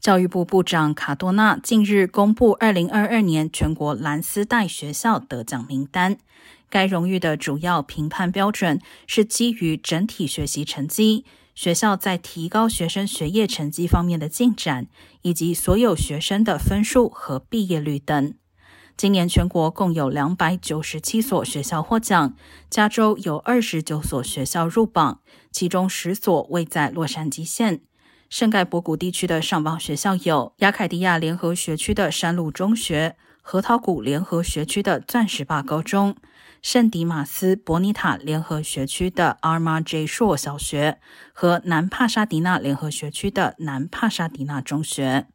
教育部部长卡多纳近日公布二零二二年全国蓝丝带学校得奖名单。该荣誉的主要评判标准是基于整体学习成绩、学校在提高学生学业成绩方面的进展，以及所有学生的分数和毕业率等。今年全国共有两百九十七所学校获奖，加州有二十九所学校入榜，其中十所位在洛杉矶县。圣盖博谷地区的上榜学校有雅凯迪亚联合学区的山路中学、核桃谷联合学区的钻石坝高中、圣迪马斯伯尼塔联合学区的阿玛 J 硕小学和南帕沙迪纳联合学区的南帕沙迪纳中学。